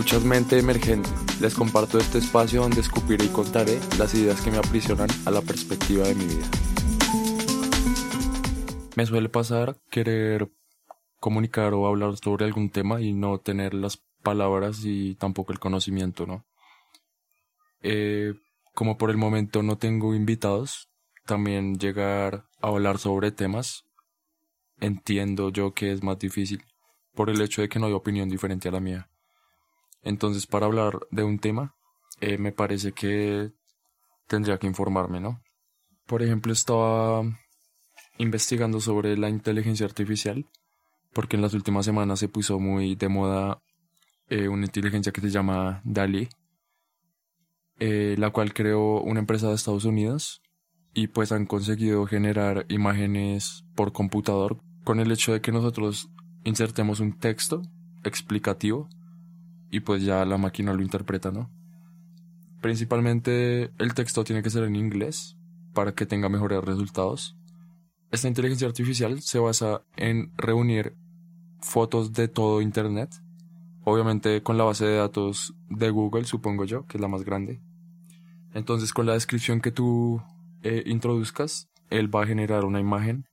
Escuchas Mente Emergente. Les comparto este espacio donde escupiré y contaré las ideas que me aprisionan a la perspectiva de mi vida. Me suele pasar querer comunicar o hablar sobre algún tema y no tener las palabras y tampoco el conocimiento, ¿no? Eh, como por el momento no tengo invitados, también llegar a hablar sobre temas, entiendo yo que es más difícil por el hecho de que no hay opinión diferente a la mía. Entonces, para hablar de un tema, eh, me parece que tendría que informarme, ¿no? Por ejemplo, estaba investigando sobre la inteligencia artificial, porque en las últimas semanas se puso muy de moda eh, una inteligencia que se llama DALI, eh, la cual creó una empresa de Estados Unidos y pues han conseguido generar imágenes por computador con el hecho de que nosotros insertemos un texto explicativo y pues ya la máquina lo interpreta, ¿no? Principalmente el texto tiene que ser en inglés para que tenga mejores resultados. Esta inteligencia artificial se basa en reunir fotos de todo Internet, obviamente con la base de datos de Google, supongo yo, que es la más grande. Entonces con la descripción que tú eh, introduzcas, él va a generar una imagen.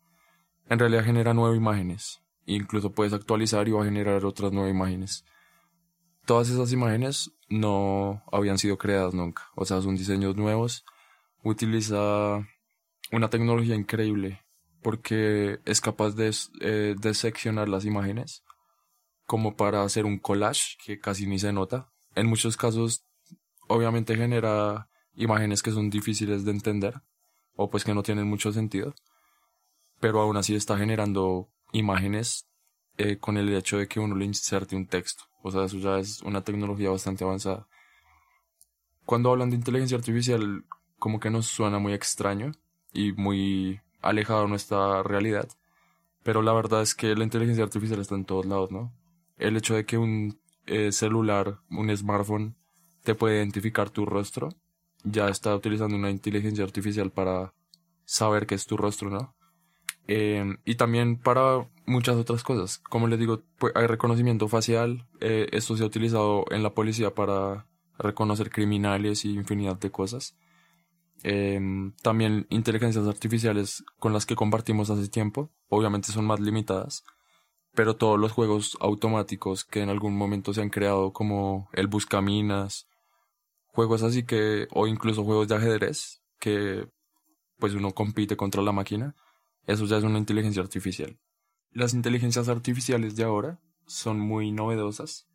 En realidad genera nueve imágenes. Incluso puedes actualizar y va a generar otras nueve imágenes. Todas esas imágenes no habían sido creadas nunca. O sea, son diseños nuevos. Utiliza una tecnología increíble porque es capaz de, eh, seccionar las imágenes como para hacer un collage que casi ni se nota. En muchos casos, obviamente genera imágenes que son difíciles de entender o pues que no tienen mucho sentido, pero aún así está generando imágenes eh, con el hecho de que uno le inserte un texto. O sea, eso ya es una tecnología bastante avanzada. Cuando hablan de inteligencia artificial, como que nos suena muy extraño y muy alejado de nuestra realidad. Pero la verdad es que la inteligencia artificial está en todos lados, ¿no? El hecho de que un eh, celular, un smartphone, te puede identificar tu rostro ya está utilizando una inteligencia artificial para saber que es tu rostro, ¿no? Eh, y también para muchas otras cosas. Como les digo, pues, hay reconocimiento facial. Eh, esto se ha utilizado en la policía para reconocer criminales y infinidad de cosas. Eh, también inteligencias artificiales con las que compartimos hace tiempo. Obviamente son más limitadas. Pero todos los juegos automáticos que en algún momento se han creado, como el Buscaminas, juegos así que, o incluso juegos de ajedrez, que pues uno compite contra la máquina, eso ya es una inteligencia artificial. Las inteligencias artificiales de ahora son muy novedosas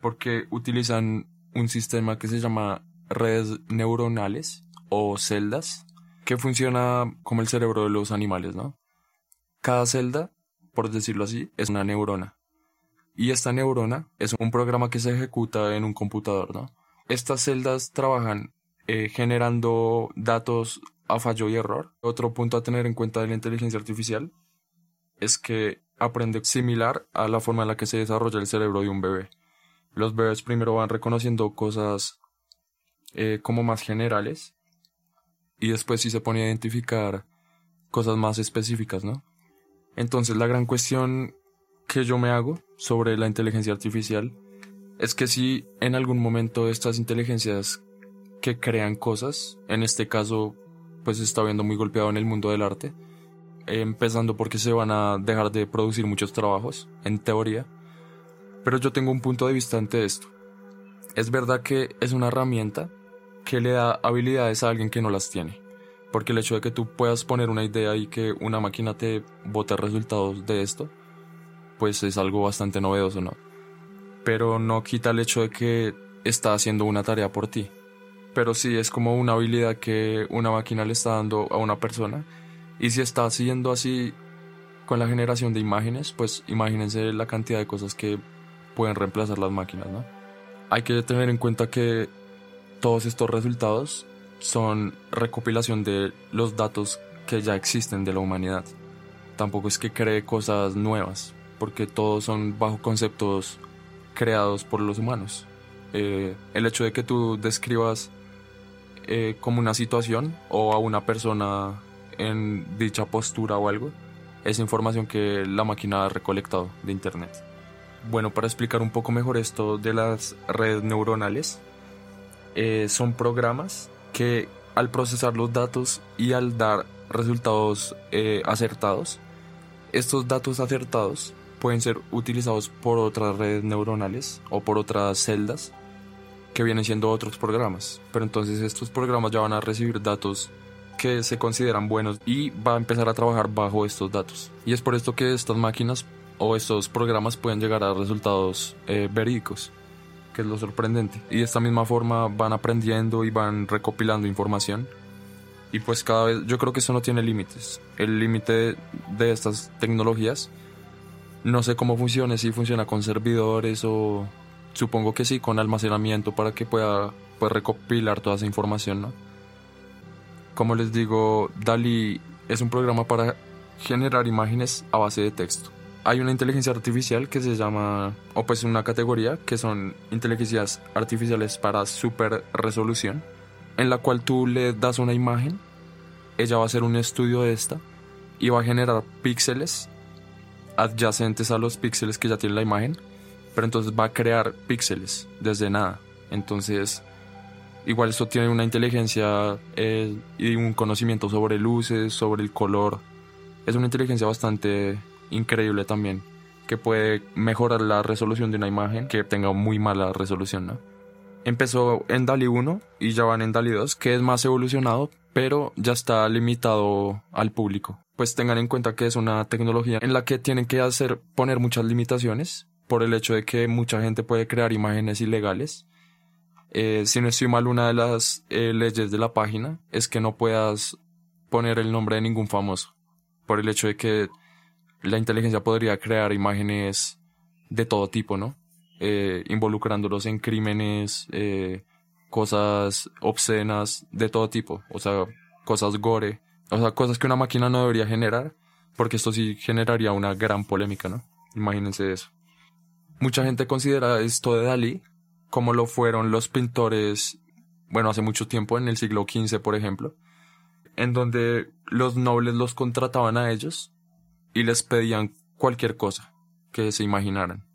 porque utilizan un sistema que se llama redes neuronales o celdas, que funciona como el cerebro de los animales, ¿no? Cada celda, por decirlo así, es una neurona. Y esta neurona es un programa que se ejecuta en un computador, ¿no? Estas celdas trabajan eh, generando datos a fallo y error. Otro punto a tener en cuenta de la inteligencia artificial es que aprende similar a la forma en la que se desarrolla el cerebro de un bebé. Los bebés primero van reconociendo cosas eh, como más generales y después sí se pone a identificar cosas más específicas, ¿no? Entonces la gran cuestión que yo me hago sobre la inteligencia artificial es que si en algún momento estas inteligencias que crean cosas, en este caso pues se está viendo muy golpeado en el mundo del arte, empezando porque se van a dejar de producir muchos trabajos, en teoría, pero yo tengo un punto de vista ante esto. Es verdad que es una herramienta que le da habilidades a alguien que no las tiene, porque el hecho de que tú puedas poner una idea y que una máquina te bote resultados de esto, pues es algo bastante novedoso, ¿no? pero no quita el hecho de que está haciendo una tarea por ti. Pero sí es como una habilidad que una máquina le está dando a una persona. Y si está haciendo así con la generación de imágenes, pues imagínense la cantidad de cosas que pueden reemplazar las máquinas, ¿no? Hay que tener en cuenta que todos estos resultados son recopilación de los datos que ya existen de la humanidad. Tampoco es que cree cosas nuevas, porque todos son bajo conceptos creados por los humanos. Eh, el hecho de que tú describas eh, como una situación o a una persona en dicha postura o algo, es información que la máquina ha recolectado de internet. Bueno, para explicar un poco mejor esto de las redes neuronales, eh, son programas que al procesar los datos y al dar resultados eh, acertados, estos datos acertados pueden ser utilizados por otras redes neuronales o por otras celdas que vienen siendo otros programas. Pero entonces estos programas ya van a recibir datos que se consideran buenos y va a empezar a trabajar bajo estos datos. Y es por esto que estas máquinas o estos programas pueden llegar a resultados eh, verídicos, que es lo sorprendente. Y de esta misma forma van aprendiendo y van recopilando información. Y pues cada vez, yo creo que eso no tiene límites. El límite de estas tecnologías, no sé cómo funciona, si funciona con servidores o supongo que sí, con almacenamiento para que pueda pues, recopilar toda esa información, ¿no? Como les digo, DALI es un programa para generar imágenes a base de texto. Hay una inteligencia artificial que se llama, o pues una categoría que son inteligencias artificiales para super resolución, en la cual tú le das una imagen, ella va a hacer un estudio de esta y va a generar píxeles adyacentes a los píxeles que ya tiene la imagen pero entonces va a crear píxeles desde nada. Entonces, igual esto tiene una inteligencia eh, y un conocimiento sobre luces, sobre el color. Es una inteligencia bastante increíble también, que puede mejorar la resolución de una imagen que tenga muy mala resolución, ¿no? Empezó en DALI 1 y ya van en DALI 2, que es más evolucionado, pero ya está limitado al público. Pues tengan en cuenta que es una tecnología en la que tienen que hacer poner muchas limitaciones por el hecho de que mucha gente puede crear imágenes ilegales. Eh, si no estoy mal, una de las eh, leyes de la página es que no puedas poner el nombre de ningún famoso, por el hecho de que la inteligencia podría crear imágenes de todo tipo, ¿no? Eh, involucrándolos en crímenes, cosas obscenas, de todo tipo, o sea, cosas gore, o sea, cosas que una máquina no debería generar, porque esto sí generaría una gran polémica, ¿no? Imagínense eso. Mucha gente considera esto de Dalí como lo fueron los pintores, bueno, hace mucho tiempo, en el siglo XV, por ejemplo, en donde los nobles los contrataban a ellos y les pedían cualquier cosa que se imaginaran,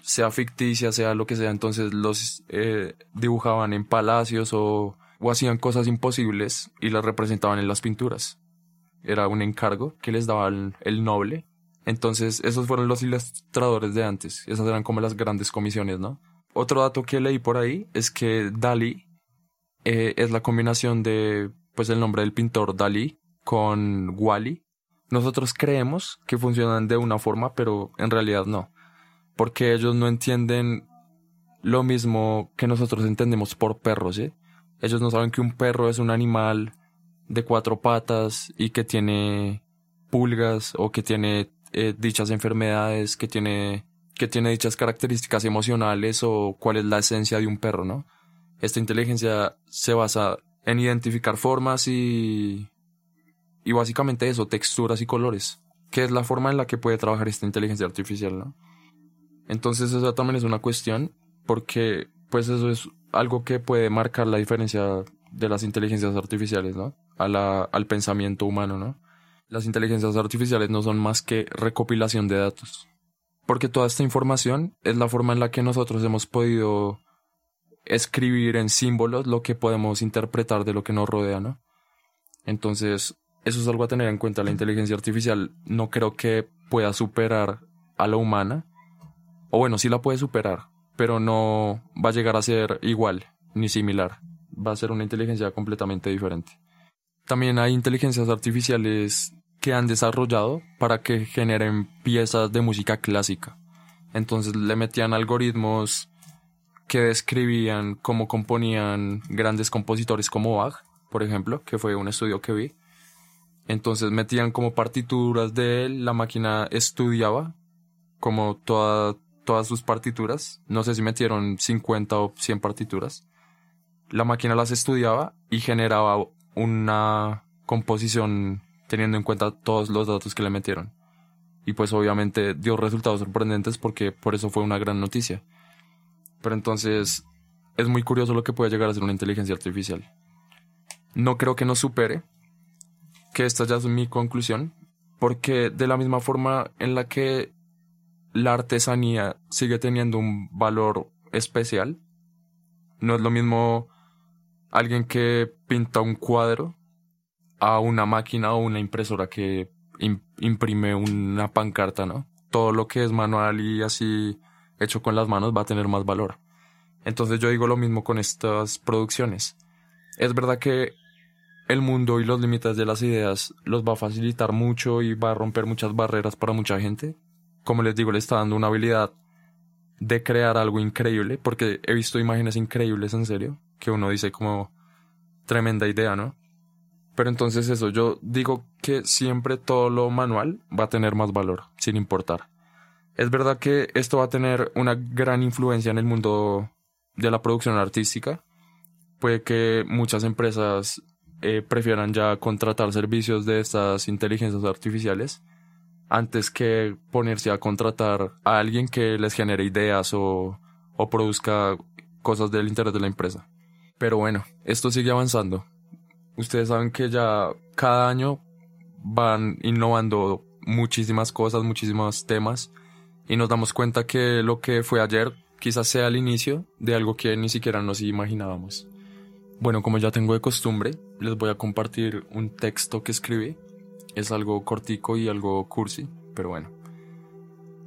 sea ficticia, sea lo que sea, entonces los eh, dibujaban en palacios o, o hacían cosas imposibles y las representaban en las pinturas. Era un encargo que les daba el noble entonces, esos fueron los ilustradores de antes. Esas eran como las grandes comisiones, ¿no? Otro dato que leí por ahí es que Dali eh, es la combinación de, pues, el nombre del pintor Dali con Wally. Nosotros creemos que funcionan de una forma, pero en realidad no. Porque ellos no entienden lo mismo que nosotros entendemos por perros, ¿sí? Ellos no saben que un perro es un animal de cuatro patas y que tiene pulgas o que tiene eh, dichas enfermedades, que tiene, que tiene dichas características emocionales o cuál es la esencia de un perro, ¿no? Esta inteligencia se basa en identificar formas y, y básicamente eso, texturas y colores, que es la forma en la que puede trabajar esta inteligencia artificial, ¿no? Entonces eso también es una cuestión porque pues eso es algo que puede marcar la diferencia de las inteligencias artificiales, ¿no? A la, al pensamiento humano, ¿no? Las inteligencias artificiales no son más que recopilación de datos. Porque toda esta información es la forma en la que nosotros hemos podido escribir en símbolos lo que podemos interpretar de lo que nos rodea, ¿no? Entonces, eso es algo a tener en cuenta. La inteligencia artificial no creo que pueda superar a la humana. O bueno, sí la puede superar, pero no va a llegar a ser igual ni similar. Va a ser una inteligencia completamente diferente. También hay inteligencias artificiales que han desarrollado para que generen piezas de música clásica. Entonces le metían algoritmos que describían cómo componían grandes compositores como Bach, por ejemplo, que fue un estudio que vi. Entonces metían como partituras de él, la máquina estudiaba como toda, todas sus partituras. No sé si metieron 50 o 100 partituras. La máquina las estudiaba y generaba una composición teniendo en cuenta todos los datos que le metieron. Y pues obviamente dio resultados sorprendentes porque por eso fue una gran noticia. Pero entonces es muy curioso lo que puede llegar a ser una inteligencia artificial. No creo que nos supere, que esta ya es mi conclusión, porque de la misma forma en la que la artesanía sigue teniendo un valor especial. No es lo mismo alguien que pinta un cuadro a una máquina o una impresora que imprime una pancarta, ¿no? Todo lo que es manual y así hecho con las manos va a tener más valor. Entonces yo digo lo mismo con estas producciones. Es verdad que el mundo y los límites de las ideas los va a facilitar mucho y va a romper muchas barreras para mucha gente. Como les digo, le está dando una habilidad de crear algo increíble, porque he visto imágenes increíbles en serio, que uno dice como tremenda idea, ¿no? Pero entonces eso, yo digo que siempre todo lo manual va a tener más valor, sin importar. Es verdad que esto va a tener una gran influencia en el mundo de la producción artística. Puede que muchas empresas eh, prefieran ya contratar servicios de estas inteligencias artificiales antes que ponerse a contratar a alguien que les genere ideas o, o produzca cosas del interés de la empresa. Pero bueno, esto sigue avanzando. Ustedes saben que ya cada año van innovando muchísimas cosas, muchísimos temas y nos damos cuenta que lo que fue ayer quizás sea el inicio de algo que ni siquiera nos imaginábamos. Bueno, como ya tengo de costumbre, les voy a compartir un texto que escribí. Es algo cortico y algo cursi, pero bueno.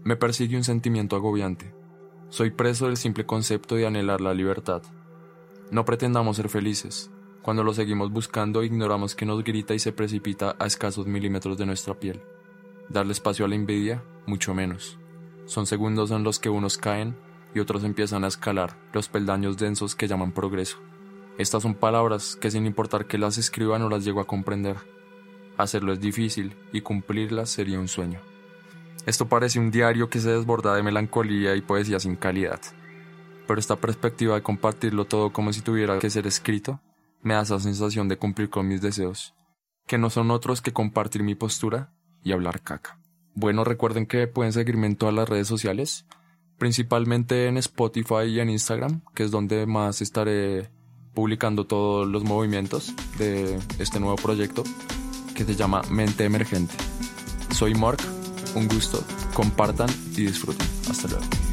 Me persigue un sentimiento agobiante. Soy preso del simple concepto de anhelar la libertad. No pretendamos ser felices. Cuando lo seguimos buscando, ignoramos que nos grita y se precipita a escasos milímetros de nuestra piel. Darle espacio a la envidia, mucho menos. Son segundos en los que unos caen y otros empiezan a escalar los peldaños densos que llaman progreso. Estas son palabras que sin importar que las escriba no las llego a comprender. Hacerlo es difícil y cumplirlas sería un sueño. Esto parece un diario que se desborda de melancolía y poesía sin calidad pero esta perspectiva de compartirlo todo como si tuviera que ser escrito me da esa sensación de cumplir con mis deseos, que no son otros que compartir mi postura y hablar caca. Bueno, recuerden que pueden seguirme en todas las redes sociales, principalmente en Spotify y en Instagram, que es donde más estaré publicando todos los movimientos de este nuevo proyecto que se llama Mente Emergente. Soy Mark, un gusto, compartan y disfruten. Hasta luego.